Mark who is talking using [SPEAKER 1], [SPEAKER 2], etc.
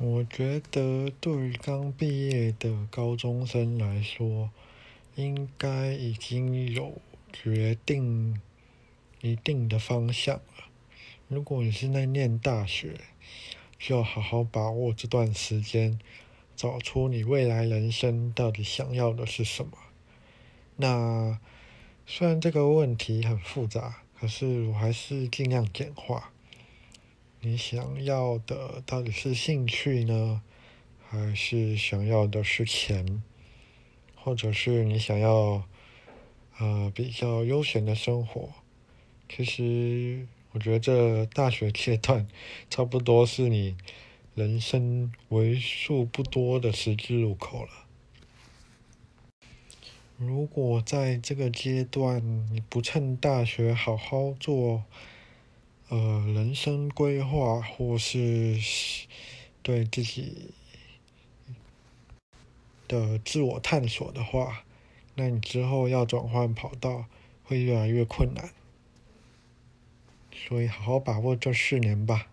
[SPEAKER 1] 我觉得对刚毕业的高中生来说，应该已经有决定一定的方向了。如果你是在念大学，就好好把握这段时间，找出你未来人生到底想要的是什么。那虽然这个问题很复杂，可是我还是尽量简化。你想要的到底是兴趣呢，还是想要的是钱，或者是你想要呃比较悠闲的生活？其实我觉得这大学阶段差不多是你人生为数不多的十字路口了。如果在这个阶段你不趁大学好好做，呃，人生规划或是对自己的自我探索的话，那你之后要转换跑道会越来越困难。所以好好把握这四年吧。